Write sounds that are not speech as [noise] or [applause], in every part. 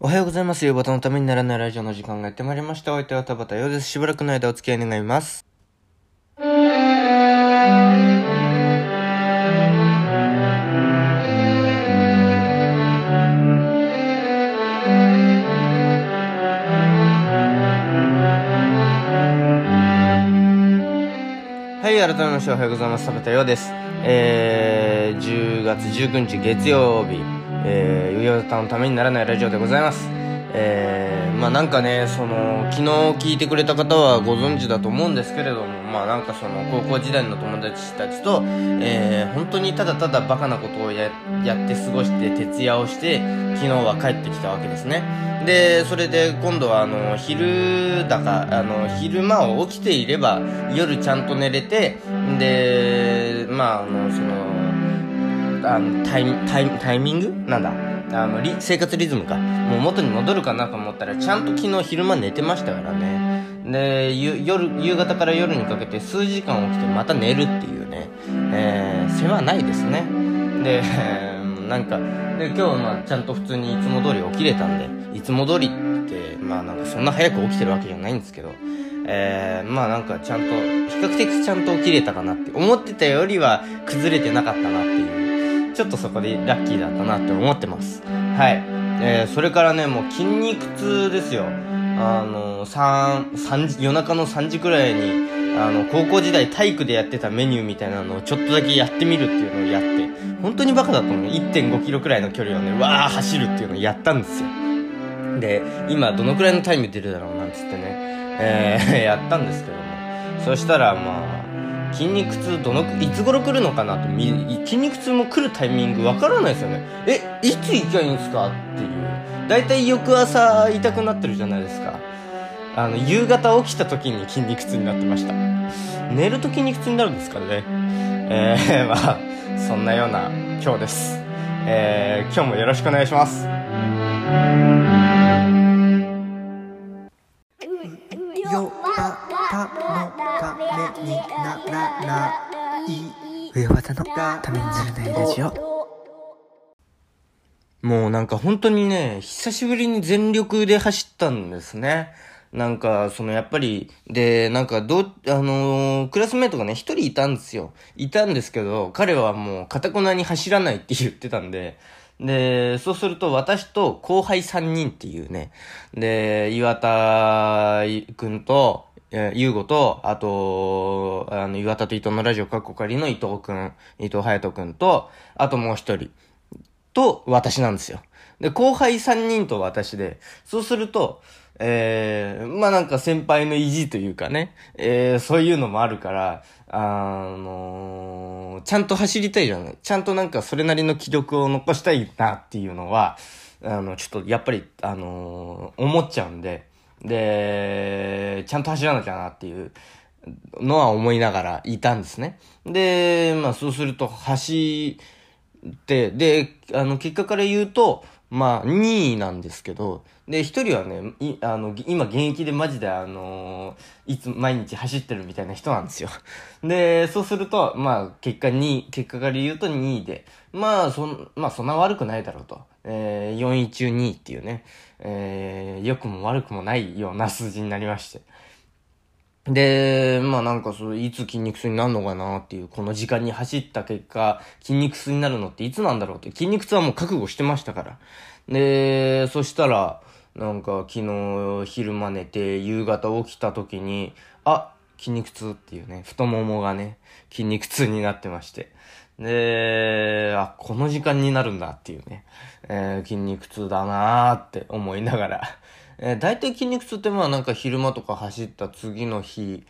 おはようございます。夕方のためにならないラジオの時間がやってまいりました。お相手は田畑ようです。しばらくの間お付き合い願います。はい、改めましておはようございます。田畑ようです。えー、10月19日月曜日、えー、夕方のためにならないラジオでございます。えー、まあなんかね、その、昨日聞いてくれた方はご存知だと思うんですけれども、まあなんかその、高校時代の友達たちと、えー、本当にただただバカなことをややって過ごして、徹夜をして、昨日は帰ってきたわけですね。で、それで今度はあの、昼だか、あの、昼間を起きていれば、夜ちゃんと寝れて、で、まああの、その、あのタイタイタイミング？なんだ？あのリ生活リズムか。もう元に戻るかなと思ったらちゃんと昨日昼間寝てましたからね。で夜夕方から夜にかけて数時間起きてまた寝るっていうね、えー、世話ないですね。で [laughs] なんかで今日まあちゃんと普通にいつも通り起きれたんでいつも通りってまあなんかそんな早く起きてるわけじゃないんですけどえー、まあなんかちゃんと比較的ちゃんと起きれたかなって思ってたよりは崩れてなかったなっていう。ちょっとそこでラッキーだったなって思ってます。はい。えー、それからね、もう筋肉痛ですよ。あの、3、3時、夜中の3時くらいに、あの、高校時代体育でやってたメニューみたいなのをちょっとだけやってみるっていうのをやって、本当にバカだと思う。1.5キロくらいの距離をね、わー走るっていうのをやったんですよ。で、今どのくらいのタイム出るだろうなんつってね、えー、やったんですけども。そしたらまあ、筋肉痛どのいつ頃来るのかなと筋肉痛も来るタイミングわからないですよね。えいつ行きゃいいんですか？っていう。大体翌朝痛くなってるじゃないですか。あの夕方起きた時に筋肉痛になってました。寝ると筋肉痛になるんですからね？えー、[laughs] まあそんなような今日です。えー、今日もよろしくお願いします。にならない上技のためにならないラジオもうなんか本当にね、久しぶりに全力で走ったんですね。なんか、そのやっぱり、で、なんかどう、あのークラスメイトがね、一人いたんですよ。いたんですけど、彼はもう、かたくなに走らないって言ってたんで、で、そうすると私と後輩3人っていうね、で、岩田くんと、え、ゆうごと、あと、あの、岩田と伊藤のラジオカッコ仮の伊藤くん、伊藤隼人くんと、あともう一人。と私なんですよ。で、後輩3人と私で、そうすると、えー、まあなんか先輩の意地というかね、えー、そういうのもあるから、あのー、ちゃんと走りたいじゃない。ちゃんとなんかそれなりの記録を残したいなっていうのは、あの、ちょっとやっぱり、あの、思っちゃうんで、で、ちゃんと走らなきゃなっていうのは思いながらいたんですね。で、まあそうすると走って、で、あの、結果から言うと、まあ、2位なんですけど、で、一人はね、い、あの、今現役でマジであのーいつ、毎日走ってるみたいな人なんですよ。で、そうすると、まあ、結果2位、結果から言うと2位で、まあ、そん、まあ、そんな悪くないだろうと。えー、4位中2位っていうね、えー、良くも悪くもないような数字になりまして。で、まあなんかそう、いつ筋肉痛になるのかなっていう、この時間に走った結果、筋肉痛になるのっていつなんだろうって、筋肉痛はもう覚悟してましたから。で、そしたら、なんか昨日昼間寝て、夕方起きた時に、あ、筋肉痛っていうね、太ももがね、筋肉痛になってまして。で、あ、この時間になるんだっていうね、えー筋肉痛だなーって思いながら、えー、大体筋肉痛ってまあなんか昼間とか走った次の日、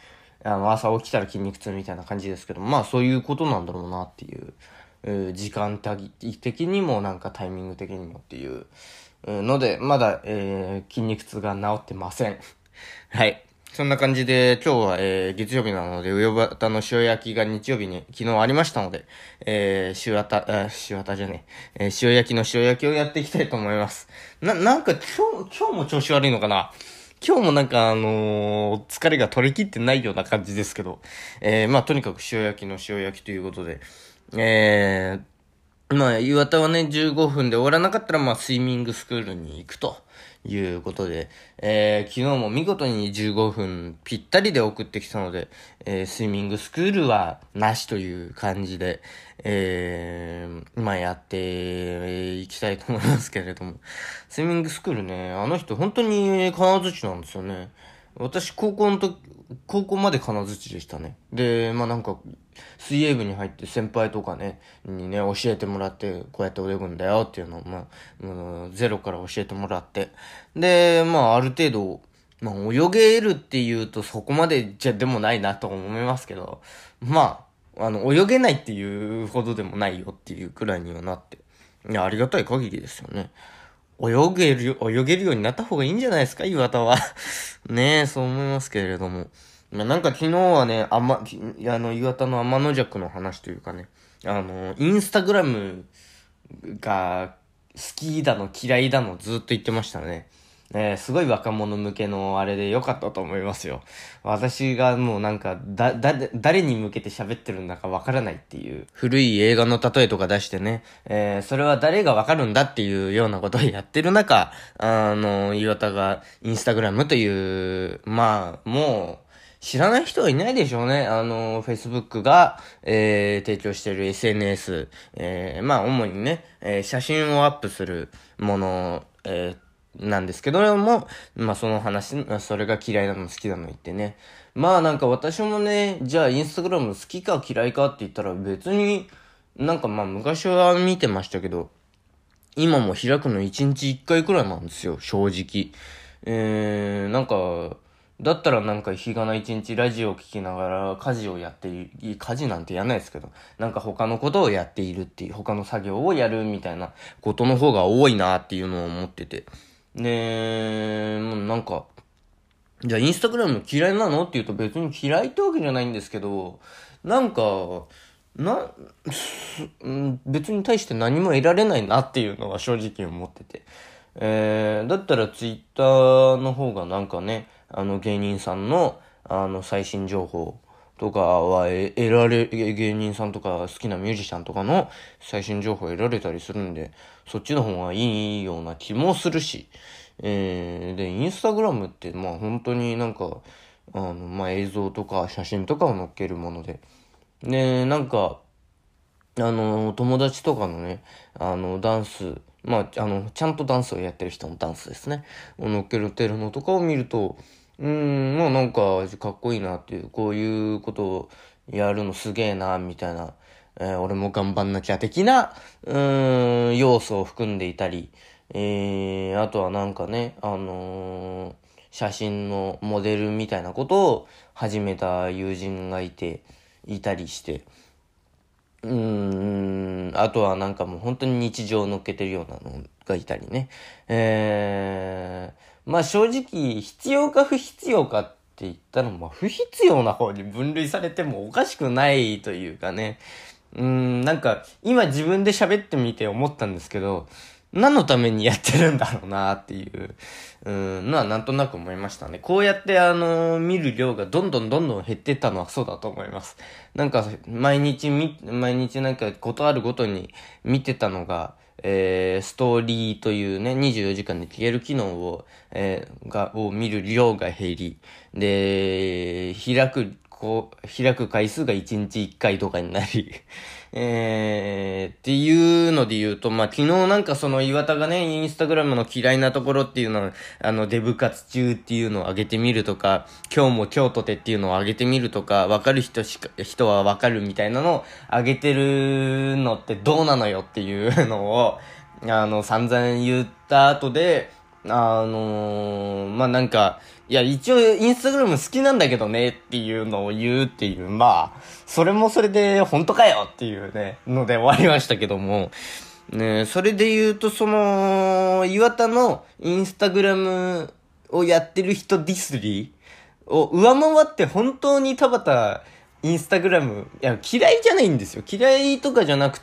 あの朝起きたら筋肉痛みたいな感じですけど、まあそういうことなんだろうなっていう、えー時間的にもなんかタイミング的にもっていうので、まだ、えー筋肉痛が治ってません。[laughs] はい。そんな感じで、今日は、えー月曜日なので、上端の塩焼きが日曜日に昨日ありましたので、えー、塩た、あ塩たじゃねえ、えー塩焼きの塩焼きをやっていきたいと思います。な、なんか今日、今日も調子悪いのかな。今日もなんかあのー疲れが取り切ってないような感じですけど、えー、まあとにかく塩焼きの塩焼きということで、えーまあ、岩田はね、15分で終わらなかったら、まあ、スイミングスクールに行くということで、えー、昨日も見事に15分ぴったりで送ってきたので、えー、スイミングスクールはなしという感じで、えー、まあ、やっていきたいと思いますけれども、スイミングスクールね、あの人本当に金槌なんですよね。私、高校の時、高校まで金槌でしたね。で、まあなんか、水泳部に入って先輩とかね、にね、教えてもらって、こうやって泳ぐんだよっていうのを、まあ、ゼロから教えてもらって。で、まあある程度、まあ泳げるっていうとそこまでじゃでもないなと思いますけど、まあ、あの、泳げないっていうほどでもないよっていうくらいにはなって。いや、ありがたい限りですよね。泳げる、泳げるようになった方がいいんじゃないですか、岩田は。[laughs] ねえ、そう思いますけれども。まあ、なんか昨日はね、あま、あの、岩田の天の弱の話というかね、あの、インスタグラムが好きだの嫌いだのずっと言ってましたね。えー、すごい若者向けのあれで良かったと思いますよ。私がもうなんか、だ、だ、誰に向けて喋ってるんだかわからないっていう、古い映画の例えとか出してね、えー、それは誰がわかるんだっていうようなことをやってる中、あの、岩田がインスタグラムという、まあ、もう、知らない人はいないでしょうね。あの、Facebook が、えー、提供している SNS、えー、まあ、主にね、えー、写真をアップするもの、えー、なんですけども、まあその話、それが嫌いなの好きなの言ってね。まあなんか私もね、じゃあインスタグラム好きか嫌いかって言ったら別に、なんかまあ昔は見てましたけど、今も開くの1日1回くらいなんですよ、正直。えー、なんか、だったらなんか日がな一日ラジオを聴きながら家事をやっている、家事なんてやんないですけど、なんか他のことをやっているっていう、他の作業をやるみたいなことの方が多いなっていうのを思ってて。で、もうなんか、じゃあインスタグラム嫌いなのって言うと別に嫌いってわけじゃないんですけど、なんか、な、別に対して何も得られないなっていうのは正直思ってて。えー、だったらツイッターの方がなんかね、あの芸人さんの、あの最新情報とかは得られ、芸人さんとか好きなミュージシャンとかの最新情報を得られたりするんで、そっちの方がいいような気もするし、えー、で、インスタグラムって、まあ本当になんか、あの、まあ映像とか写真とかを載っけるもので、で、なんか、あの、友達とかのね、あの、ダンス、まあ、あの、ちゃんとダンスをやってる人のダンスですね。を乗っけるてるのとかを見ると、うん、まあなんか、かっこいいなっていう、こういうことをやるのすげえな、みたいな、えー、俺も頑張んなきゃ的な、うん、要素を含んでいたり、えー、あとはなんかね、あのー、写真のモデルみたいなことを始めた友人がいて、いたりして、うん、あとはなんかもう本当に日常を乗っけてるようなのがいたりね。えー、まあ正直、必要か不必要かって言ったら、まあ不必要な方に分類されてもおかしくないというかね。うん、なんか、今自分で喋ってみて思ったんですけど、何のためにやってるんだろうなっていう、うんのはなんとなく思いましたね。こうやってあの、見る量がどんどんどんどん減ってったのはそうだと思います。なんか、毎日み、毎日なんかことあるごとに見てたのが、えー、ストーリーというね、24時間で消える機能を、えー、が、を見る量が減り、で、開く、こう、開く回数が1日1回とかになり、[laughs] えー、っていうので言うと、まあ、昨日なんかその岩田がね、インスタグラムの嫌いなところっていうのを、あの、デブ活中っていうのを上げてみるとか、今日も今日とてっていうのを上げてみるとか、わかる人しか、人はわかるみたいなのを上げてるのってどうなのよっていうのを、あの、散々言った後で、あのー、まあ、なんか、いや、一応インスタグラム好きなんだけどねっていうのを言うっていう、まあ、それもそれで本当かよっていうね、ので終わりましたけども、ねそれで言うと、その、岩田のインスタグラムをやってる人ディスリーを上回って本当に田畑インスタグラム、いや、嫌いじゃないんですよ。嫌いとかじゃなく、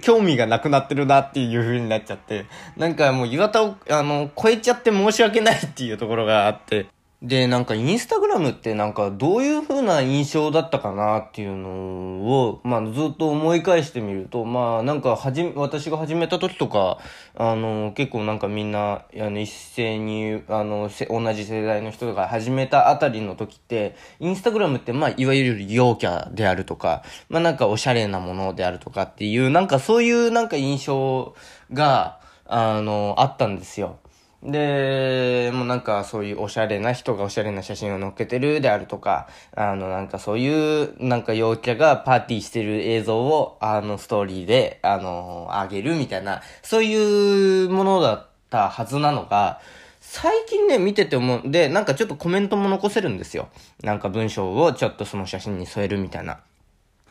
興味がなくなってるなっていう風になっちゃって、なんかもう岩田を、あの、超えちゃって申し訳ないっていうところがあって、で、なんかインスタグラムってなんかどういう風な印象だったかなっていうのを、まあずっと思い返してみると、まあなんかはじ、私が始めた時とか、あの、結構なんかみんな、あの、一斉に、あの、同じ世代の人が始めたあたりの時って、インスタグラムってまあいわゆる陽キャであるとか、まあなんかおしゃれなものであるとかっていう、なんかそういうなんか印象が、あの、あったんですよ。で、もうなんかそういうおしゃれな人がおしゃれな写真を載っけてるであるとか、あのなんかそういうなんか陽キャがパーティーしてる映像をあのストーリーであの上げるみたいな、そういうものだったはずなのが、最近ね、見てて思うで、なんかちょっとコメントも残せるんですよ。なんか文章をちょっとその写真に添えるみたいな。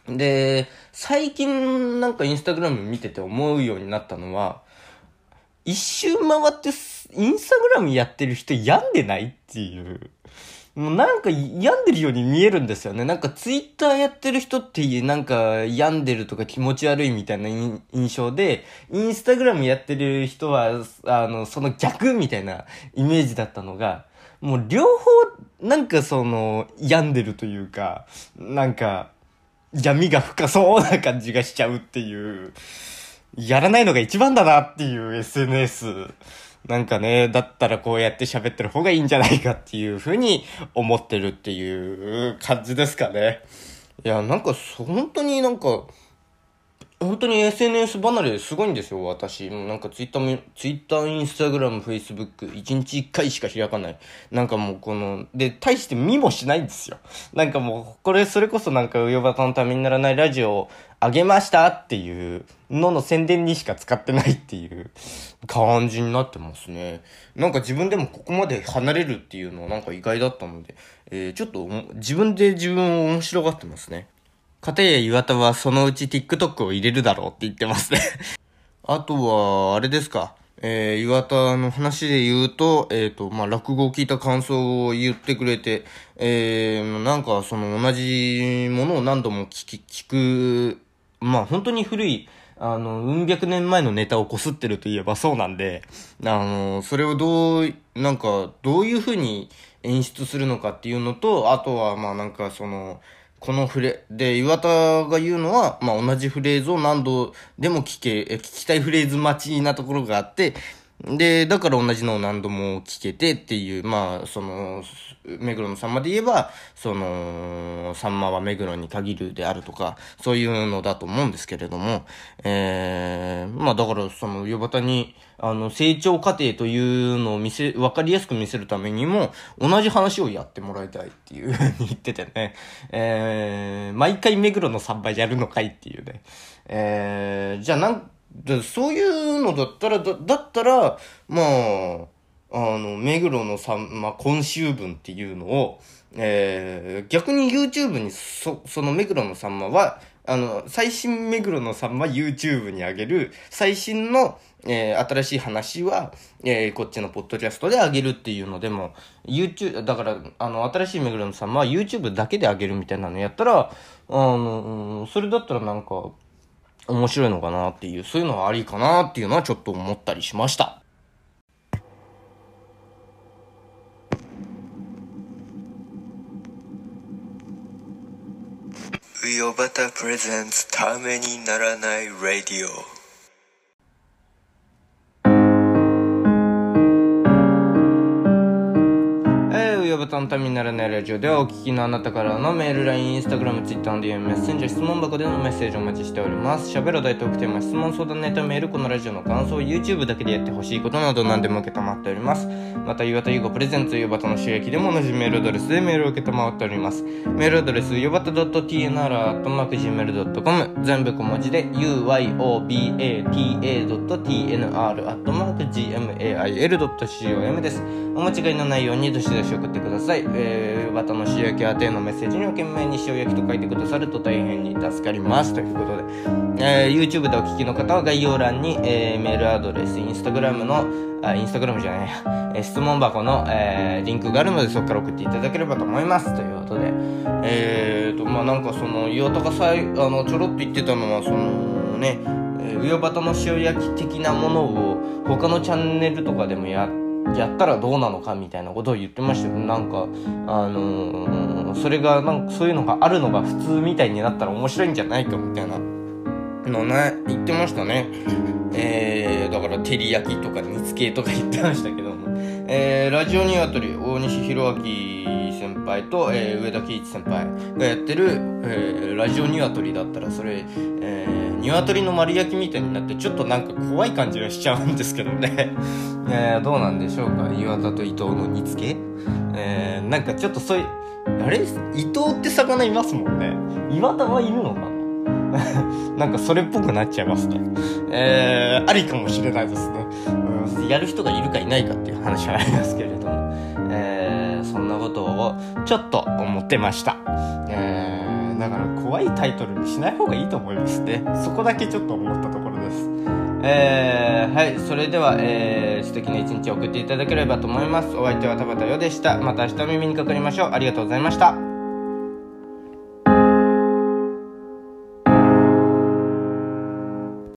で、最近なんかインスタグラム見てて思うようになったのは、一周回って、インスタグラムやってる人病んでないっていう。もうなんか病んでるように見えるんですよね。なんかツイッターやってる人ってなんか病んでるとか気持ち悪いみたいな印象で、インスタグラムやってる人は、あの、その逆みたいなイメージだったのが、もう両方、なんかその、病んでるというか、なんか、闇が深そうな感じがしちゃうっていう。やらないのが一番だなっていう SNS。なんかね、だったらこうやって喋ってる方がいいんじゃないかっていうふうに思ってるっていう感じですかね。いや、なんかそ、本当になんか、本当に SNS 離れすごいんですよ、私。もうなんかツイッターも、ツイッター、インスタグラム、フェイスブック、1日1回しか開かない。なんかもうこの、で、大して見もしないんですよ。なんかもう、これ、それこそなんか、ウヨバタのためにならないラジオをあげましたっていうのの宣伝にしか使ってないっていう感じになってますね。なんか自分でもここまで離れるっていうのはなんか意外だったので、えー、ちょっと自分で自分を面白がってますね。片や岩田はそのうち TikTok を入れるだろうって言ってますね。[laughs] あとは、あれですか。えー、岩田の話で言うと、えっ、と、まあ、落語を聞いた感想を言ってくれて、えー、なんかその同じものを何度も聞き、聞く、まあ、本当に古い、あの、うん百年前のネタをこすってるといえばそうなんで、あの、それをどう、なんか、どういう風に演出するのかっていうのと、あとは、まあなんかその、このフレ、で、岩田が言うのは、まあ、同じフレーズを何度でも聞け、え聞きたいフレーズ待ちなところがあって、で、だから同じのを何度も聞けてっていう、まあ、その、目黒のさんまで言えば、その、さんまは目黒に限るであるとか、そういうのだと思うんですけれども、えー、まあだから、その、岩端に、あの、成長過程というのを見せ、わかりやすく見せるためにも、同じ話をやってもらいたいっていうふうに言っててね、えー、毎回目黒の3倍やるのかいっていうね、えー、じゃあなん、でそういうのだったら、だだったら、まあ、あの、目黒のさん、まあ、今週分っていうのを、えー、逆に YouTube に、そ、その目黒のさんまは、あの、最新目黒のさんま YouTube に上げる、最新の、えー、新しい話は、えー、こっちのポッドキャストで上げるっていうのでも、YouTube、だから、あの、新しい目黒のさんまは YouTube だけで上げるみたいなのやったら、あの、それだったらなんか、面白いのかなっていう、そういうのはありかなっていうのはちょっと思ったりしました。ウヨバタプレゼンツためにならないラディオえー、うよばたのためにならないラジオではお聞きのあなたからのメール、LINE、Instagram、Twitter の DM、メッセンジャー、質問箱でのメッセージをお待ちしております。喋るお題トークテーマ、質問相談ネタメール、このラジオの感想、YouTube だけでやってほしいことなど何でも受けたまっております。また、岩田優子プレゼンツ、ゆばたの収益でも同じメールアドレスでメールを受けたまっております。メールアドレス、ゆばた .tnr.gmail.com 全部小文字で、uyobata.tnr.gmail.com です。お間違いのないようにどしどし送ってください。えー、バタの塩焼き宛てのメッセージには懸命に塩焼きと書いてくださると大変に助かります。ということで、えー、YouTube でお聞きの方は概要欄に、えー、メールアドレス、インスタグラムの、あ、インスタグラムじゃないや、えー質問箱の、えー、リンクがあるのでそこから送っていただければと思います。ということで、えーと、まあなんかその、岩田がさい、あの、ちょろっと言ってたのは、そのね、ウヨバタの塩焼き的なものを他のチャンネルとかでもやっやったらどうなのかみたいなことを言ってましたよ。なんかあのーそれがなんかそういうのがあるのが普通みたいになったら面白いんじゃないかみたいな。のね言ってましたね。えー、だから照り焼きとか煮付けとか言ってましたけどもえー、ラジオニワトリ大西弘明先輩と、えー、上田喜一先輩がやってる、えー、ラジオニワトリだったらそれ、えー、ニワトリの丸焼きみたいになってちょっとなんか怖い感じがしちゃうんですけどね。[laughs] えー、どうなんでしょうか？岩田と伊藤の煮付け？えー、なんかちょっとそういうあれ？伊藤って魚いますもんね。岩田はいるのかな？[laughs] なんかそれっぽくなっちゃいますね。えー、ありかもしれないですね。うん、やる人がいるかいないかっていう話はありますけれども、えー、そんなことをちょっと思ってました。えー、だから怖いタイトルにしない方がいいと思いますね。そこだけちょっと思ったところです。えー、はい、それでは、えー、素敵な一日を送っていただければと思います。お相手は田畑よでした。また明日お耳にかかりましょう。ありがとうございました。